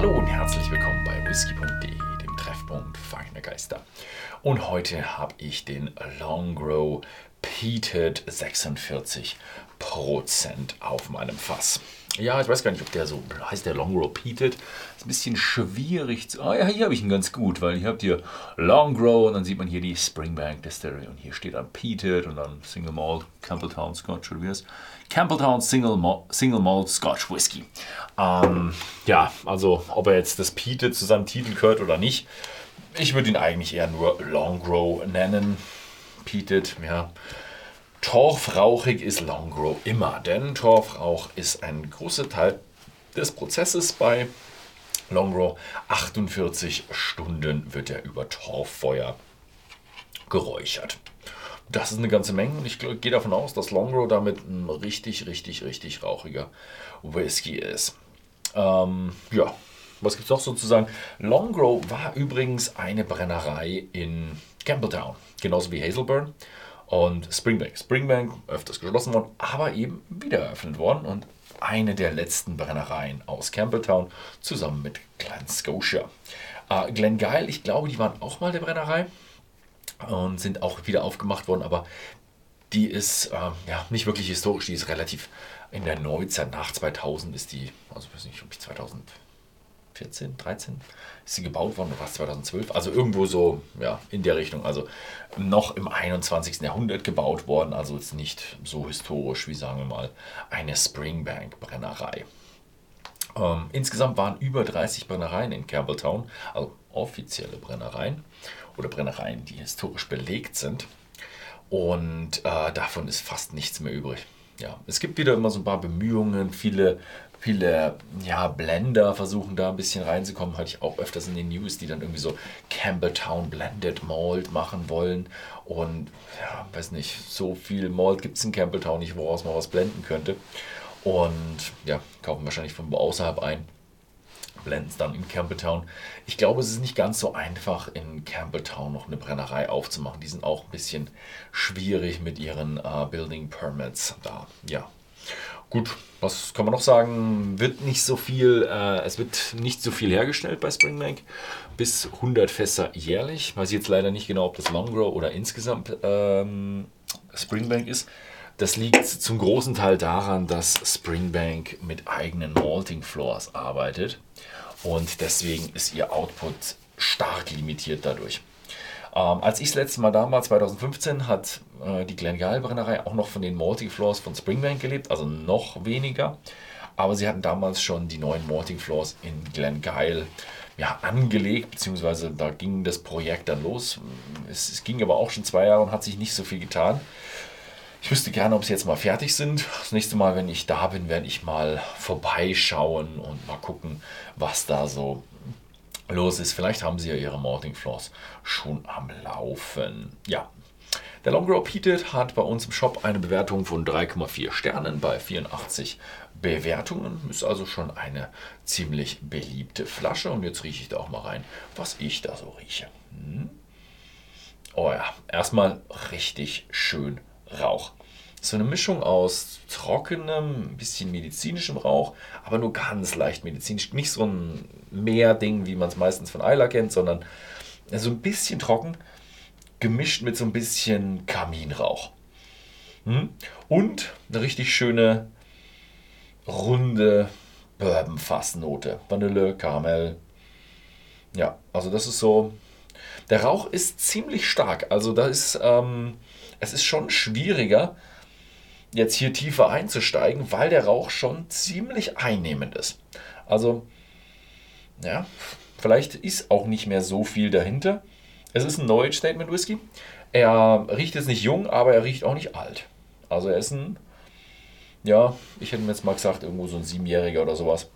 Hallo und herzlich willkommen bei whisky.de, dem Treffpunkt feiner Geister. Und heute habe ich den Longrow Peated 46% auf meinem Fass. Ja, ich weiß gar nicht, ob der so heißt, der Long Repeated. Ist ein bisschen schwierig zu. Ah ja, hier habe ich ihn ganz gut, weil ihr habt hier Long Grow und dann sieht man hier die Springbank Distillery und hier steht dann Peated und dann Single Malt Campbelltown Scotch oder wie heißt Campbelltown Single Malt, Single Malt Scotch Whisky. Ähm, ja, also ob er jetzt das Peated zu seinem Titel gehört oder nicht, ich würde ihn eigentlich eher nur Long Grow nennen. Peated, ja. Torfrauchig ist Longrow immer, denn Torfrauch ist ein großer Teil des Prozesses bei Longrow. 48 Stunden wird er über Torffeuer geräuchert. Das ist eine ganze Menge und ich gehe davon aus, dass Longrow damit ein richtig, richtig, richtig rauchiger Whisky ist. Ähm, ja, was gibt es noch sozusagen? Longrow war übrigens eine Brennerei in Campbelltown, genauso wie Hazelburn und Springbank. Springbank öfters geschlossen worden, aber eben wieder eröffnet worden und eine der letzten Brennereien aus Campbelltown zusammen mit Glen Scotia. Äh, Glengeil, ich glaube, die waren auch mal der Brennerei und sind auch wieder aufgemacht worden, aber die ist äh, ja nicht wirklich historisch, die ist relativ in der Neuzeit, nach 2000 ist die, also ich weiß nicht, ob ich 2000 14, 13 ist sie gebaut worden, war es 2012? Also irgendwo so, ja, in der Richtung. Also noch im 21. Jahrhundert gebaut worden, also jetzt nicht so historisch wie, sagen wir mal, eine Springbank-Brennerei. Ähm, insgesamt waren über 30 Brennereien in Campbelltown, also offizielle Brennereien oder Brennereien, die historisch belegt sind. Und äh, davon ist fast nichts mehr übrig. Ja, es gibt wieder immer so ein paar Bemühungen, viele viele ja, Blender versuchen da ein bisschen reinzukommen. Hatte ich auch öfters in den News, die dann irgendwie so Campbelltown Blended Malt machen wollen. Und ja, weiß nicht, so viel Malt gibt es in Campbelltown nicht, woraus man was blenden könnte. Und ja, kaufen wahrscheinlich von außerhalb ein. Blenden dann in Campbelltown. Ich glaube, es ist nicht ganz so einfach, in Campbelltown noch eine Brennerei aufzumachen. Die sind auch ein bisschen schwierig mit ihren uh, Building Permits da. Ja, Gut, was kann man noch sagen? Wird nicht so viel, äh, es wird nicht so viel hergestellt bei Springbank. Bis 100 Fässer jährlich. Weiß ich jetzt leider nicht genau, ob das Longrow oder insgesamt ähm, Springbank ist. Das liegt zum großen Teil daran, dass Springbank mit eigenen Malting Floors arbeitet und deswegen ist ihr Output stark limitiert dadurch. Ähm, als ich das letzte Mal da war, 2015, hat äh, die Glengale-Brennerei auch noch von den Malting Floors von Springbank gelebt, also noch weniger. Aber sie hatten damals schon die neuen Malting Floors in Glengale ja, angelegt, beziehungsweise da ging das Projekt dann los. Es, es, ging aber auch schon zwei Jahre und hat sich nicht so viel getan. Ich wüsste gerne, ob sie jetzt mal fertig sind. Das nächste Mal, wenn ich da bin, werde ich mal vorbeischauen und mal gucken, was da so los ist. Vielleicht haben Sie ja Ihre Morning Floors schon am Laufen. Ja, der Longrow Peated hat bei uns im Shop eine Bewertung von 3,4 Sternen bei 84 Bewertungen. Ist also schon eine ziemlich beliebte Flasche. Und jetzt rieche ich da auch mal rein, was ich da so rieche. Hm? Oh ja, erstmal richtig schön Rauch. So eine Mischung aus trockenem, ein bisschen medizinischem Rauch, aber nur ganz leicht medizinisch. Nicht so ein Meerding, wie man es meistens von Eila kennt, sondern so ein bisschen trocken, gemischt mit so ein bisschen Kaminrauch. Hm? Und eine richtig schöne, runde Bourbon-Fassnote. Vanille, Karamell. Ja, also das ist so. Der Rauch ist ziemlich stark. Also da ist, ähm, es ist schon schwieriger, jetzt hier tiefer einzusteigen, weil der Rauch schon ziemlich einnehmend ist. Also, ja, vielleicht ist auch nicht mehr so viel dahinter. Es ist ein Knowledge Statement Whisky. Er riecht jetzt nicht jung, aber er riecht auch nicht alt. Also er ist ein, ja, ich hätte mir jetzt mal gesagt, irgendwo so ein Siebenjähriger oder sowas.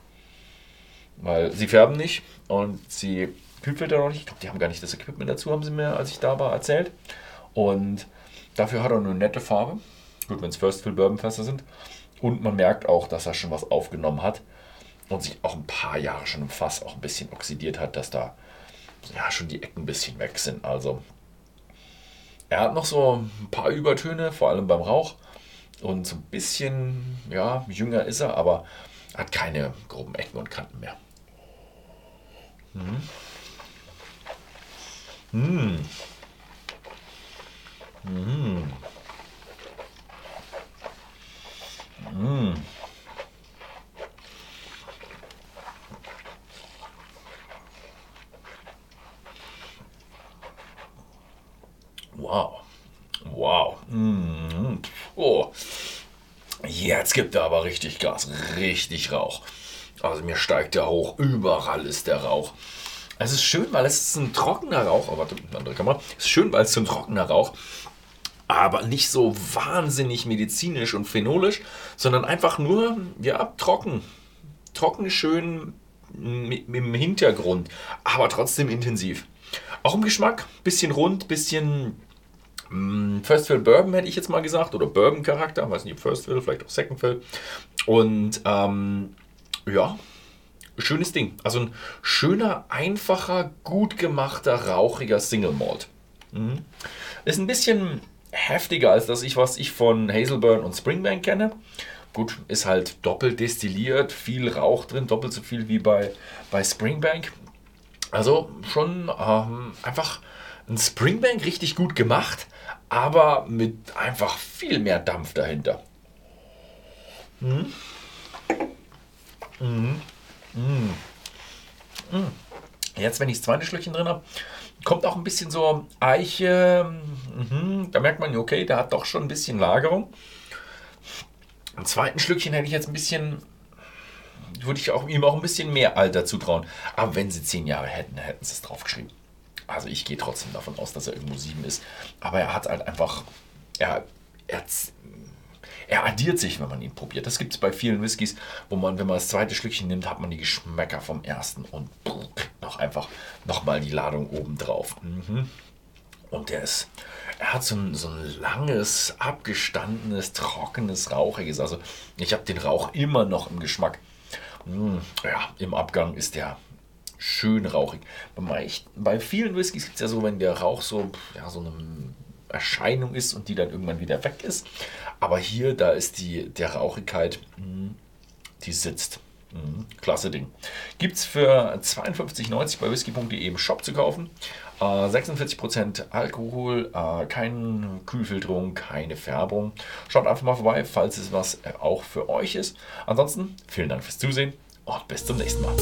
Weil sie färben nicht und sie kühlfiltern auch nicht. Ich glaube, die haben gar nicht das Equipment dazu, haben sie mir, als ich da war, erzählt. Und dafür hat er eine nette Farbe. Gut, wenn es First Fill Bourbon Fässer sind. Und man merkt auch, dass er schon was aufgenommen hat und sich auch ein paar Jahre schon im Fass auch ein bisschen oxidiert hat, dass da ja schon die Ecken ein bisschen weg sind. Also er hat noch so ein paar Übertöne, vor allem beim Rauch. Und so ein bisschen, ja, jünger ist er, aber hat keine groben Ecken und Kanten mehr. Mhm. Mhm. Mhm. Mhm. Wow. Wow. Mm. Oh. Jetzt gibt er aber richtig Gas. Richtig Rauch. Also mir steigt der hoch. Überall ist der Rauch. Es ist schön, weil es ist ein trockener Rauch. Oh, warte, andere Kamera. Es ist schön, weil es so ein trockener Rauch aber nicht so wahnsinnig medizinisch und phenolisch, sondern einfach nur, ja, trocken. Trocken, schön im Hintergrund, aber trotzdem intensiv. Auch im Geschmack, bisschen rund, bisschen mm, First Fill Bourbon hätte ich jetzt mal gesagt, oder Bourbon-Charakter, weiß nicht, First Fill, vielleicht auch Second Fill. Und ähm, ja, schönes Ding. Also ein schöner, einfacher, gut gemachter, rauchiger Single Malt. Mhm. Ist ein bisschen heftiger als das ich, was ich von Hazelburn und Springbank kenne. Gut, ist halt doppelt destilliert, viel Rauch drin, doppelt so viel wie bei, bei Springbank. Also schon ähm, einfach ein Springbank richtig gut gemacht, aber mit einfach viel mehr Dampf dahinter. Mhm. Mhm. Mhm. Mhm. Jetzt, wenn ich das zweite Schlückchen drin habe, kommt auch ein bisschen so Eiche. Mhm. Da merkt man, okay, der hat doch schon ein bisschen Lagerung. Im zweiten Schlückchen hätte ich jetzt ein bisschen, würde ich auch, ihm auch ein bisschen mehr Alter zutrauen. Aber wenn sie zehn Jahre hätten, hätten sie es draufgeschrieben. Also ich gehe trotzdem davon aus, dass er irgendwo sieben ist. Aber er hat halt einfach, er, er, er addiert sich, wenn man ihn probiert. Das gibt es bei vielen Whiskys, wo man, wenn man das zweite Schlückchen nimmt, hat man die Geschmäcker vom ersten und noch einfach nochmal die Ladung oben drauf. Mhm. Und der ist, er hat so ein, so ein langes, abgestandenes, trockenes, rauchiges. Also ich habe den Rauch immer noch im Geschmack. Mm, ja, im Abgang ist der schön rauchig. Bei, bei vielen Whiskys gibt es ja so, wenn der Rauch so, ja, so eine Erscheinung ist und die dann irgendwann wieder weg ist. Aber hier, da ist die der Rauchigkeit, mm, die sitzt. Mhm, klasse Ding. Gibt es für 52,90 bei whisky.de im Shop zu kaufen. Äh, 46% Alkohol, äh, keine Kühlfilterung, keine Färbung. Schaut einfach mal vorbei, falls es was äh, auch für euch ist. Ansonsten vielen Dank fürs Zusehen und bis zum nächsten Mal.